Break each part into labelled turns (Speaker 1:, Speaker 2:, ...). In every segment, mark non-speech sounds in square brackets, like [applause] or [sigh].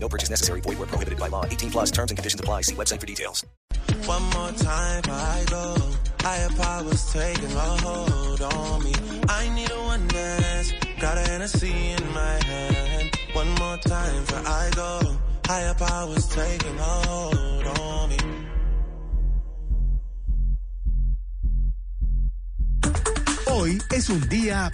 Speaker 1: No purchase necessary. Void where prohibited by law. 18 plus terms and conditions apply. See website for details.
Speaker 2: One more time I go. Higher powers taking a hold on me. I need a one dance. Got a Hennessy in my hand. One more time before I go. Higher powers taking a hold on me.
Speaker 3: Hoy es un día.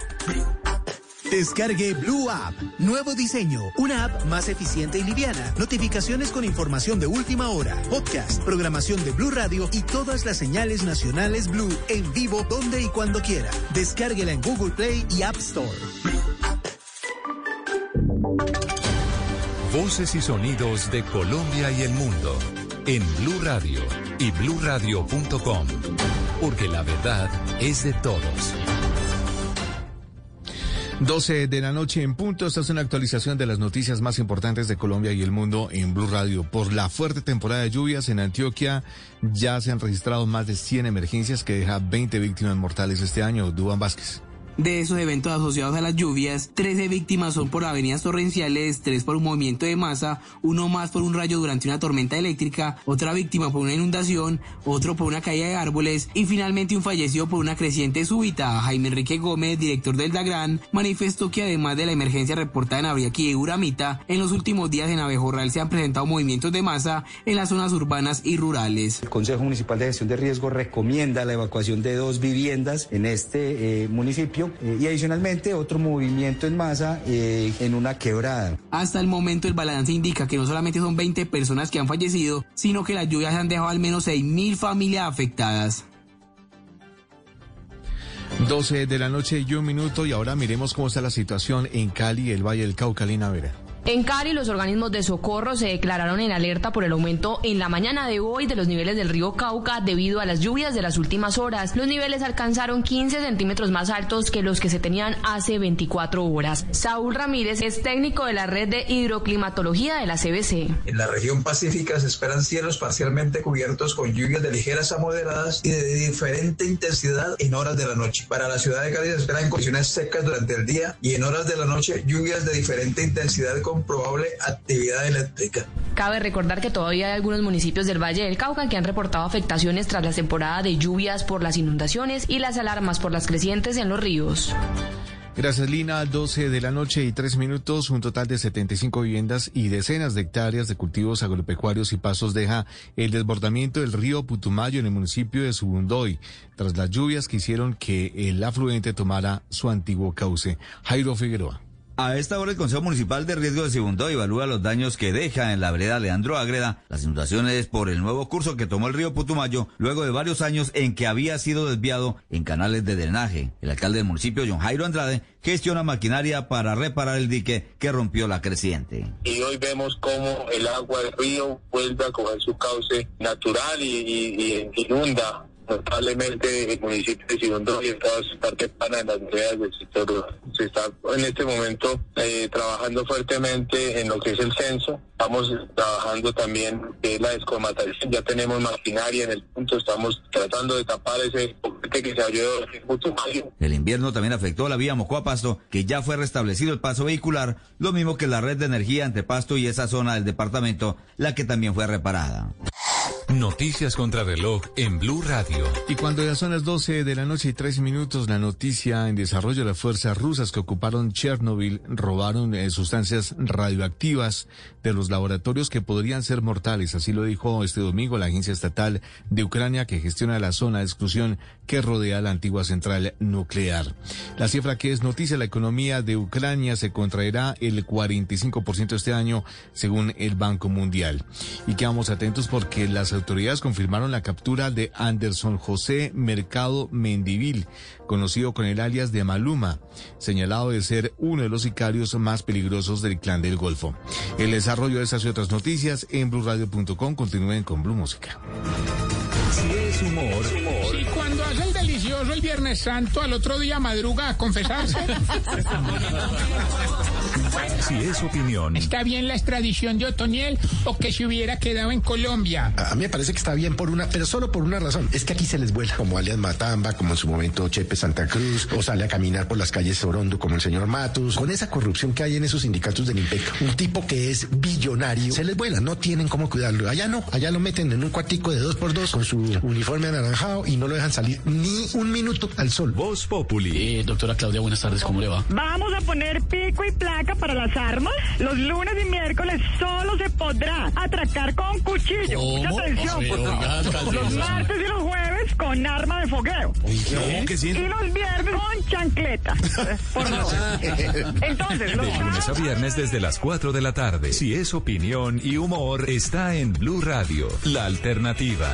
Speaker 3: Descargue Blue App. Nuevo diseño. Una app más eficiente y liviana. Notificaciones con información de última hora. Podcast, programación de Blue Radio y todas las señales nacionales Blue en vivo donde y cuando quiera. Descárguela en Google Play y App Store.
Speaker 4: Voces y sonidos de Colombia y el mundo en Blue Radio y bluradio.com. Porque la verdad es de todos.
Speaker 5: 12 de la noche en punto. Esta es una actualización de las noticias más importantes de Colombia y el mundo en Blue Radio. Por la fuerte temporada de lluvias en Antioquia, ya se han registrado más de 100 emergencias que deja 20 víctimas mortales este año. Duan Vázquez.
Speaker 6: De esos eventos asociados a las lluvias, 13 víctimas son por avenidas torrenciales, 3 por un movimiento de masa, uno más por un rayo durante una tormenta eléctrica, otra víctima por una inundación, otro por una caída de árboles y finalmente un fallecido por una creciente súbita. Jaime Enrique Gómez, director del DAGRAN, manifestó que además de la emergencia reportada en Abriaquí y Uramita, en los últimos días en Abejorral se han presentado movimientos de masa en las zonas urbanas y rurales.
Speaker 7: El Consejo Municipal de Gestión de Riesgo recomienda la evacuación de dos viviendas en este eh, municipio eh, y adicionalmente otro movimiento en masa eh, en una quebrada.
Speaker 6: Hasta el momento el balance indica que no solamente son 20 personas que han fallecido, sino que las lluvias han dejado al menos 6.000 familias afectadas.
Speaker 5: 12 de la noche y un minuto y ahora miremos cómo está la situación en Cali, el Valle del Cauca, Lina Vera.
Speaker 8: En Cali, los organismos de socorro se declararon en alerta por el aumento en la mañana de hoy de los niveles del río Cauca debido a las lluvias de las últimas horas. Los niveles alcanzaron 15 centímetros más altos que los que se tenían hace 24 horas. Saúl Ramírez es técnico de la red de hidroclimatología de la CBC.
Speaker 9: En la región pacífica se esperan cielos parcialmente cubiertos con lluvias de ligeras a moderadas y de diferente intensidad en horas de la noche. Para la ciudad de Cali se esperan condiciones secas durante el día y en horas de la noche lluvias de diferente intensidad con probable actividad eléctrica.
Speaker 8: Cabe recordar que todavía hay algunos municipios del Valle del Cauca que han reportado afectaciones tras la temporada de lluvias por las inundaciones y las alarmas por las crecientes en los ríos.
Speaker 5: Gracias, Lina. 12 de la noche y 3 minutos. Un total de 75 viviendas y decenas de hectáreas de cultivos agropecuarios y pasos deja el desbordamiento del río Putumayo en el municipio de Subundoy, tras las lluvias que hicieron que el afluente tomara su antiguo cauce. Jairo Figueroa.
Speaker 10: A esta hora el Consejo Municipal de Riesgo de Segundo evalúa los daños que deja en la vereda Leandro Ágreda las inundaciones por el nuevo curso que tomó el río Putumayo luego de varios años en que había sido desviado en canales de drenaje. El alcalde del municipio, John Jairo Andrade, gestiona maquinaria para reparar el dique que rompió la creciente.
Speaker 11: Y hoy vemos cómo el agua del río vuelve a coger su cauce natural y, y, y inunda notablemente el municipio de Sigondo y sus partes pana en las veredas del sector rural. Se está en este momento eh, trabajando fuertemente en lo que es el censo. Estamos trabajando también que es la descomatación. Ya tenemos maquinaria en el punto. Estamos tratando de tapar ese que se abrió en
Speaker 10: El invierno también afectó la vía Mocó-Pasto, que ya fue restablecido el paso vehicular, lo mismo que la red de energía entre Pasto y esa zona del departamento, la que también fue reparada.
Speaker 4: Noticias contra reloj en Blue Radio.
Speaker 5: Y cuando ya son las 12 de la noche y 3 minutos, la noticia en desarrollo, las fuerzas rusas que ocuparon Chernobyl robaron eh, sustancias radioactivas de los laboratorios que podrían ser mortales. Así lo dijo este domingo la agencia estatal de Ucrania que gestiona la zona de exclusión que rodea la antigua central nuclear. La cifra que es noticia, la economía de Ucrania se contraerá el 45% este año, según el Banco Mundial. Y quedamos atentos porque las autoridades autoridades confirmaron la captura de Anderson José Mercado Mendivil, conocido con el alias de Maluma, señalado de ser uno de los sicarios más peligrosos del clan del Golfo. El desarrollo de estas y otras noticias en blueradio.com. Continúen con Blue Música.
Speaker 12: Si es humor,
Speaker 13: Viernes Santo, al otro día madruga a confesarse.
Speaker 12: si es opinión,
Speaker 13: ¿Está bien la extradición de Otoniel o que se hubiera quedado en Colombia?
Speaker 14: A mí me parece que está bien por una, pero solo por una razón. Es que aquí se les vuela, como alias Matamba, como en su momento Chepe Santa Cruz, o sale a caminar por las calles Orondo como el señor Matus. Con esa corrupción que hay en esos sindicatos del IMPEC, un tipo que es billonario, se les vuela, no tienen cómo cuidarlo. Allá no, allá lo meten en un cuartico de dos por dos con su uniforme anaranjado y no lo dejan salir ni un minuto al sol.
Speaker 12: Voz Populi.
Speaker 15: doctora Claudia, buenas tardes, ¿cómo le va?
Speaker 16: Vamos a poner pico y placa para las armas. Los lunes y miércoles solo se podrá atracar con cuchillo. Mucha atención, por favor. Los martes y los jueves con arma de fogueo.
Speaker 15: ¿Cómo que sí?
Speaker 16: Y los viernes con chancleta. Por favor. [laughs] Entonces, los
Speaker 12: De lunes a viernes desde las 4 de la tarde. Si es opinión y humor, está en Blue Radio, la alternativa.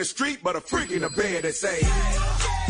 Speaker 17: the
Speaker 18: street, but a freak in the bed that say.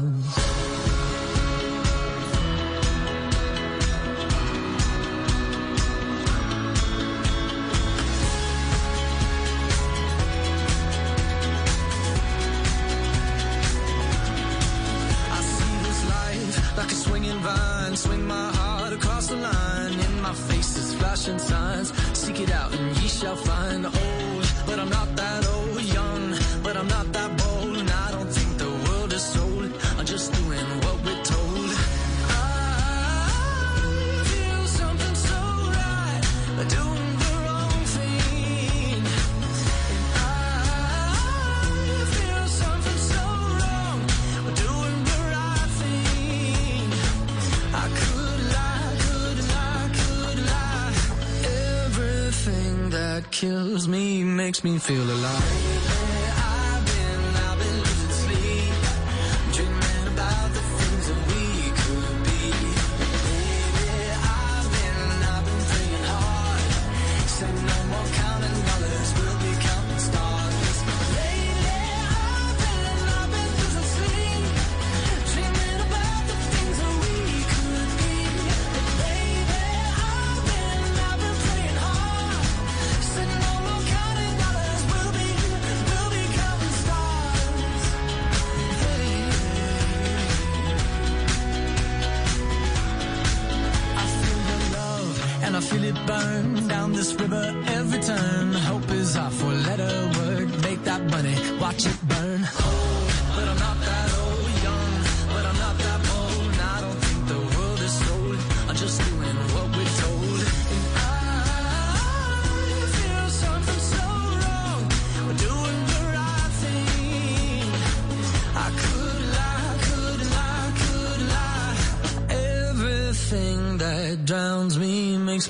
Speaker 19: me, makes me feel alive.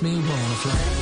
Speaker 19: makes me wanna fly.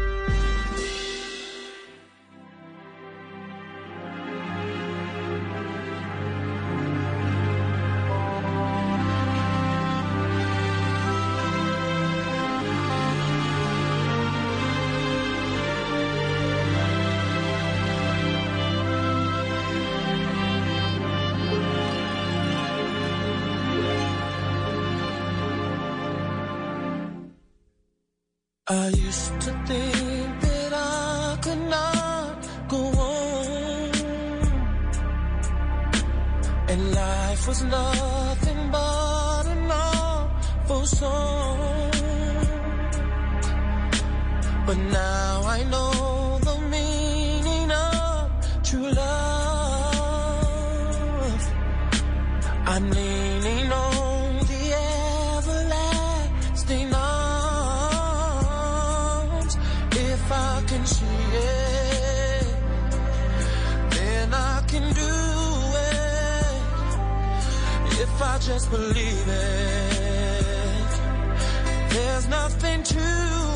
Speaker 20: if I just believe it. There's nothing to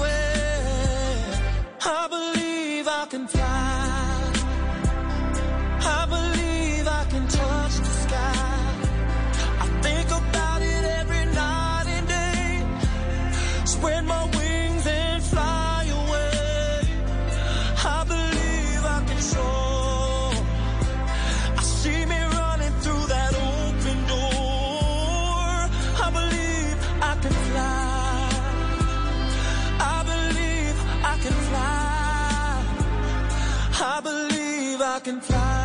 Speaker 20: can fly.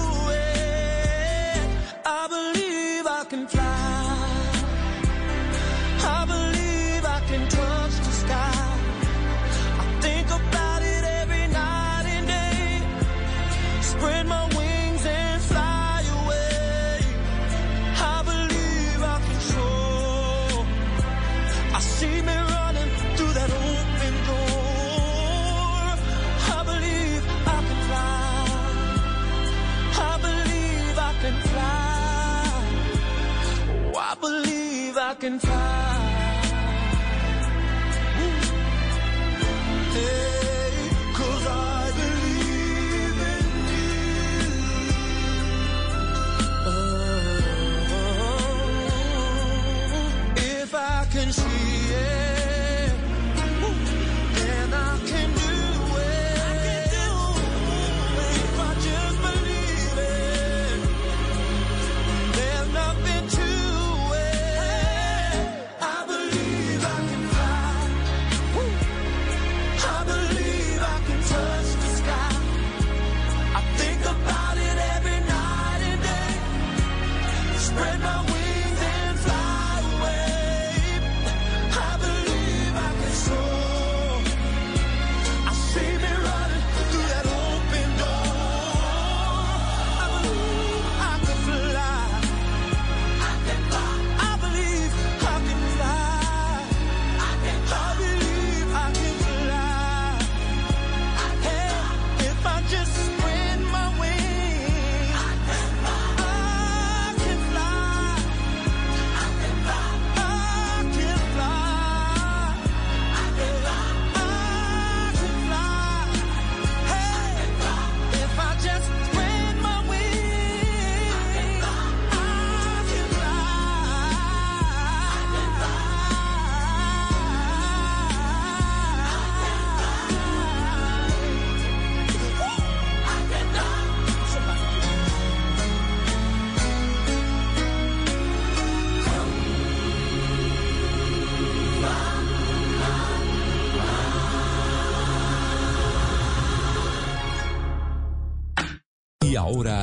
Speaker 20: I can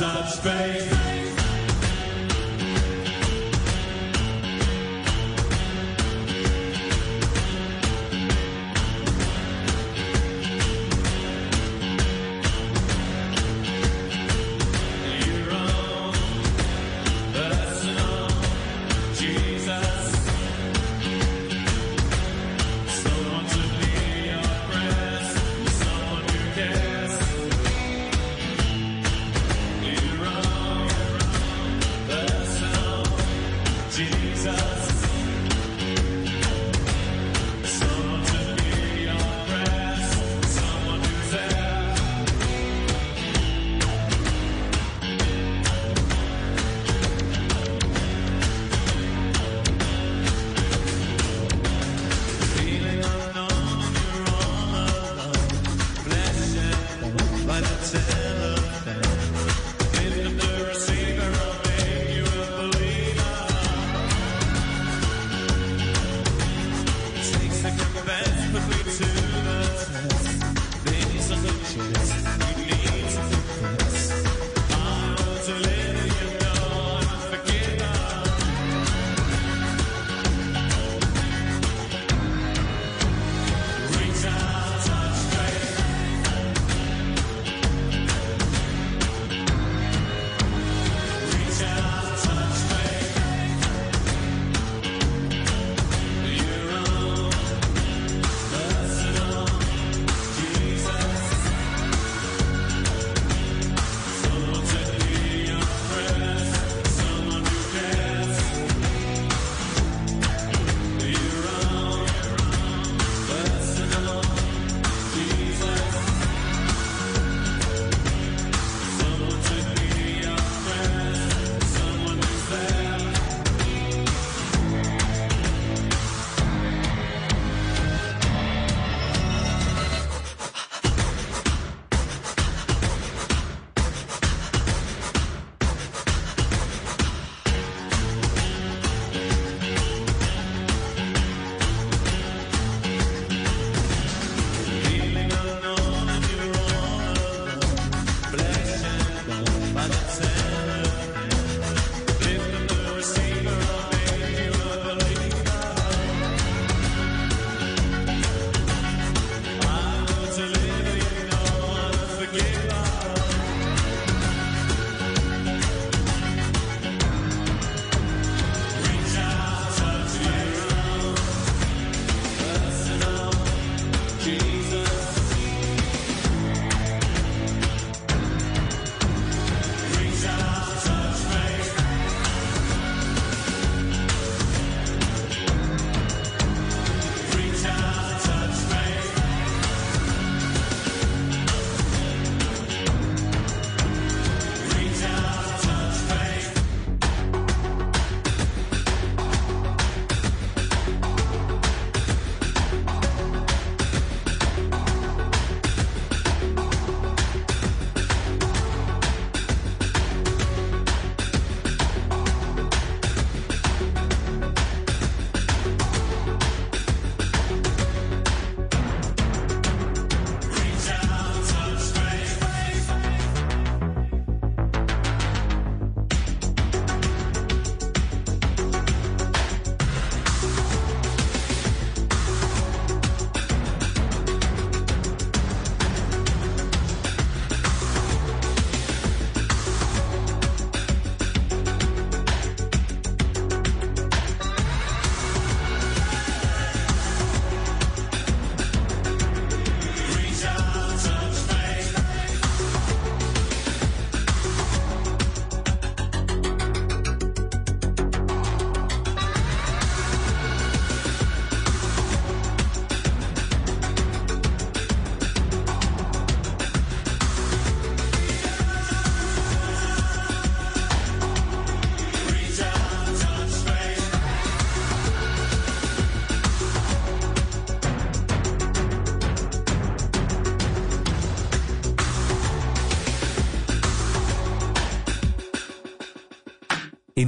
Speaker 21: outside
Speaker 22: space.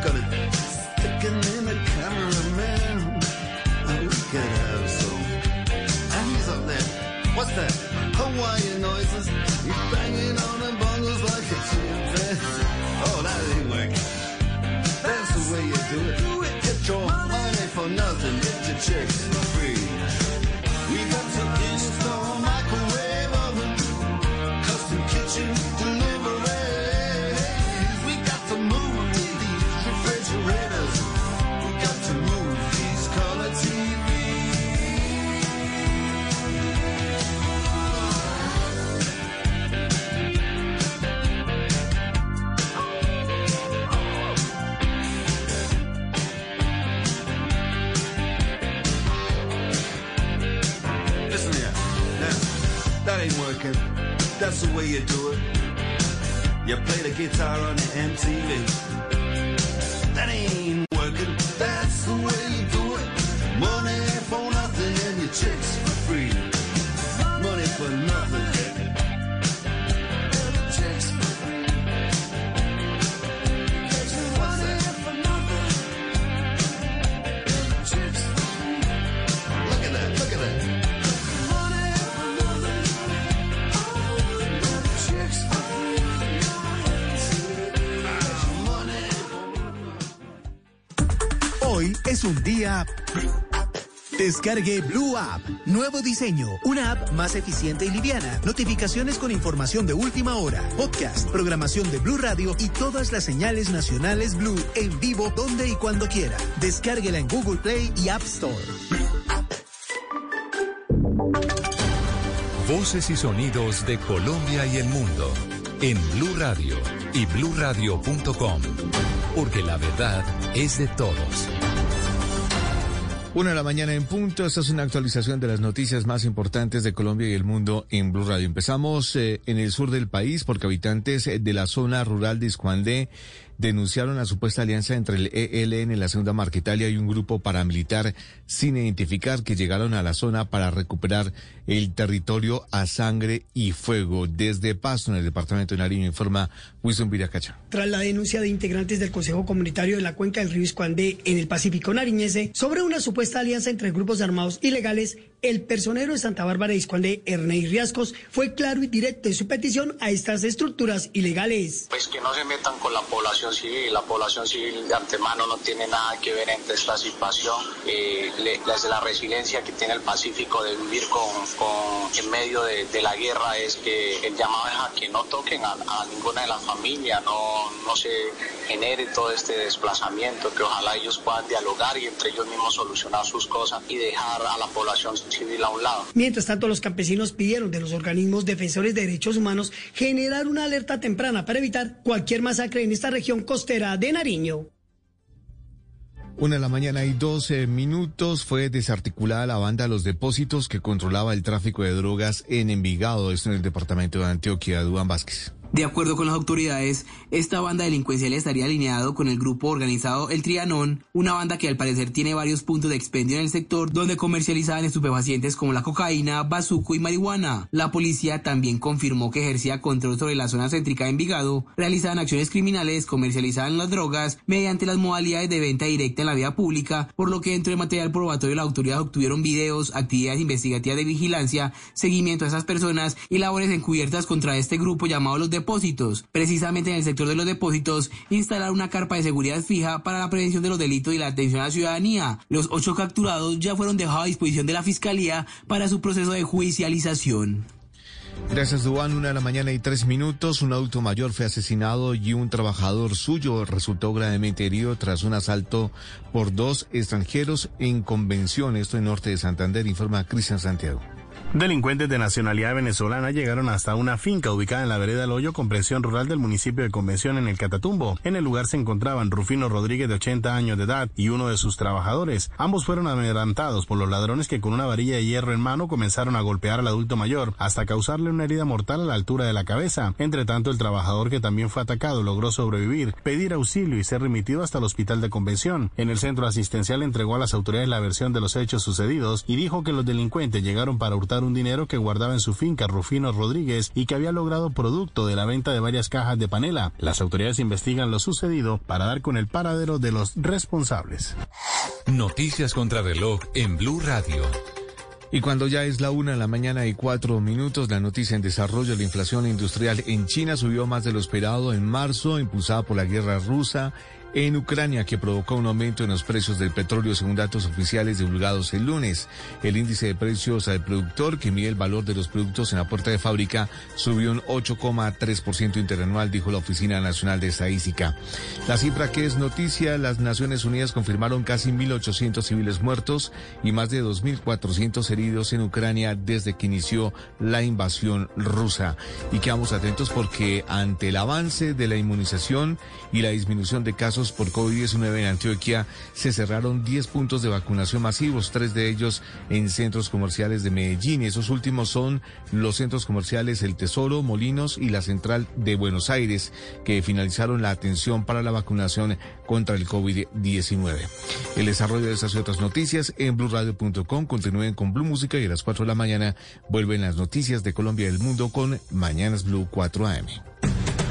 Speaker 20: gonna the way you do it. You play the guitar on the MTV.
Speaker 3: Descargue Blue App. Nuevo diseño. Una app más eficiente y liviana. Notificaciones con información de última hora. Podcast, programación de Blue Radio y todas las señales nacionales Blue en vivo donde y cuando quiera. Descárguela en Google Play y App Store.
Speaker 12: Voces y sonidos de Colombia y el mundo en Blue Radio y bluradio.com, porque la verdad es de todos.
Speaker 5: Una de la mañana en punto. Esta es una actualización de las noticias más importantes de Colombia y el mundo en Blue Radio. Empezamos eh, en el sur del país porque habitantes eh, de la zona rural de Iscuandé denunciaron la supuesta alianza entre el ELN, la segunda Marquetalia y un grupo paramilitar sin identificar que llegaron a la zona para recuperar el territorio a sangre y fuego. Desde Pasto, en el departamento de Nariño, informa Wilson Viracacha.
Speaker 23: Tras la denuncia de integrantes del Consejo Comunitario de la Cuenca del Río Iscuandé en el Pacífico Nariñese sobre una supuesta alianza entre grupos armados ilegales, el personero de Santa Bárbara de Iscuandé, Ernei Riascos, fue claro y directo en su petición a estas estructuras ilegales.
Speaker 24: Pues que no se metan con la población civil. La población civil de antemano no tiene nada que ver en esta situación. Eh, desde la resiliencia que tiene el Pacífico de vivir con, con- en medio de, de la guerra es que el llamado es a que no toquen a, a ninguna de las familias, no, no se genere todo este desplazamiento, que ojalá ellos puedan dialogar y entre ellos mismos solucionar sus cosas y dejar a la población civil a un lado.
Speaker 23: Mientras tanto, los campesinos pidieron de los organismos defensores de derechos humanos generar una alerta temprana para evitar cualquier masacre en esta región costera de Nariño.
Speaker 5: Una de la mañana y 12 minutos fue desarticulada la banda Los Depósitos que controlaba el tráfico de drogas en Envigado, esto en el departamento de Antioquia. Duan Vázquez.
Speaker 6: De acuerdo con las autoridades, esta banda delincuencial estaría alineado con el grupo organizado El Trianón, una banda que al parecer tiene varios puntos de expendio en el sector donde comercializaban estupefacientes como la cocaína, bazuco y marihuana. La policía también confirmó que ejercía control sobre la zona céntrica de Envigado, realizaban acciones criminales, comercializaban las drogas mediante las modalidades de venta directa en la vía pública, por lo que dentro del material probatorio las autoridades obtuvieron videos, actividades investigativas de vigilancia, seguimiento a esas personas y labores encubiertas contra este grupo llamado los depósitos. Precisamente en el sector de los depósitos, instalar una carpa de seguridad fija para la prevención de los delitos y la atención a la ciudadanía. Los ocho capturados ya fueron dejados a disposición de la Fiscalía para su proceso de judicialización.
Speaker 5: Gracias, Duan. Una de la mañana y tres minutos. Un auto mayor fue asesinado y un trabajador suyo resultó gravemente herido tras un asalto por dos extranjeros en convención. Esto en norte de Santander, informa Cristian Santiago.
Speaker 25: Delincuentes de nacionalidad venezolana llegaron hasta una finca ubicada en la vereda del Hoyo, comprensión rural del municipio de Convención en el Catatumbo. En el lugar se encontraban Rufino Rodríguez de 80 años de edad y uno de sus trabajadores. Ambos fueron amedrantados por los ladrones que con una varilla de hierro en mano comenzaron a golpear al adulto mayor hasta causarle una herida mortal a la altura de la cabeza. Entre tanto, el trabajador que también fue atacado logró sobrevivir, pedir auxilio y ser remitido hasta el hospital de Convención. En el centro asistencial entregó a las autoridades la versión de los hechos sucedidos y dijo que los delincuentes llegaron para hurtar un dinero que guardaba en su finca Rufino Rodríguez y que había logrado producto de la venta de varias cajas de panela. Las autoridades investigan lo sucedido para dar con el paradero de los responsables.
Speaker 12: Noticias contra reloj en Blue Radio.
Speaker 5: Y cuando ya es la una de la mañana y cuatro minutos, la noticia en desarrollo, la inflación industrial en China subió más de lo esperado en marzo, impulsada por la guerra rusa en Ucrania que provocó un aumento en los precios del petróleo según datos oficiales divulgados el lunes. El índice de precios al productor que mide el valor de los productos en la puerta de fábrica subió un 8,3% interanual, dijo la Oficina Nacional de Estadística. La cifra que es noticia, las Naciones Unidas confirmaron casi 1.800 civiles muertos y más de 2.400 heridos en Ucrania desde que inició la invasión rusa. Y quedamos atentos porque ante el avance de la inmunización y la disminución de casos por COVID-19 en Antioquia, se cerraron 10 puntos de vacunación masivos, tres de ellos en centros comerciales de Medellín. Y esos últimos son los centros comerciales El Tesoro, Molinos y la Central de Buenos Aires, que finalizaron la atención para la vacunación contra el COVID-19. El desarrollo de esas y otras noticias en blurradio.com. Continúen con Blue Música y a las 4 de la mañana vuelven las noticias de Colombia y del mundo con Mañanas Blue 4 AM.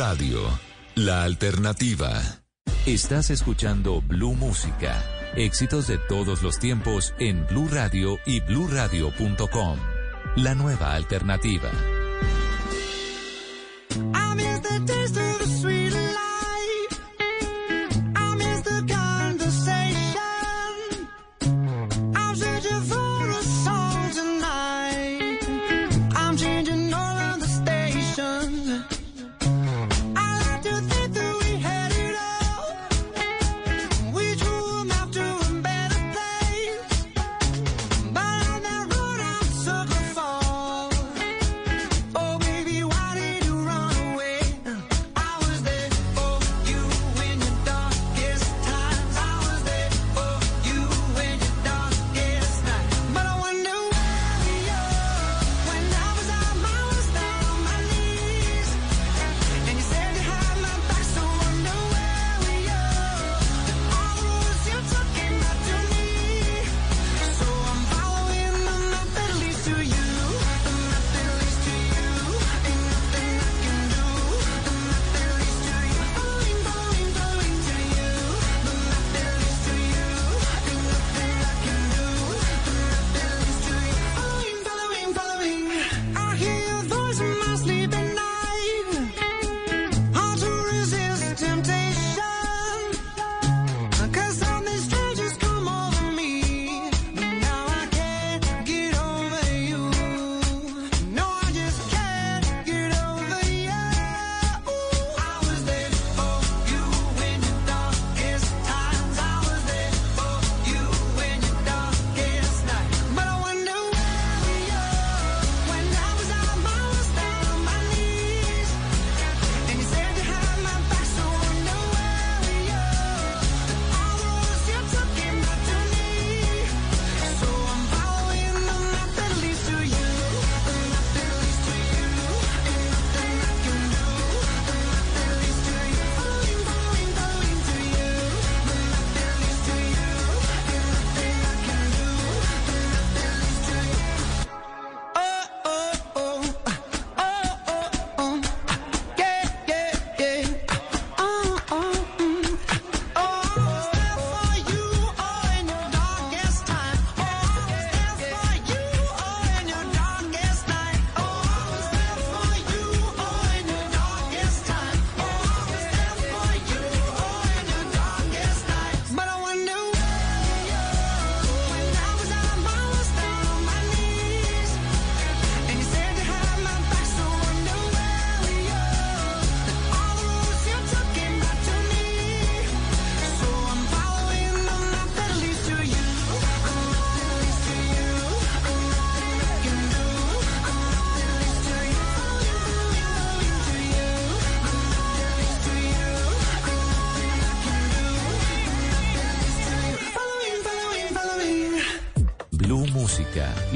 Speaker 12: Radio, la alternativa. Estás escuchando Blue Música, éxitos de todos los tiempos en Blue Radio y bluradio.com. La nueva alternativa.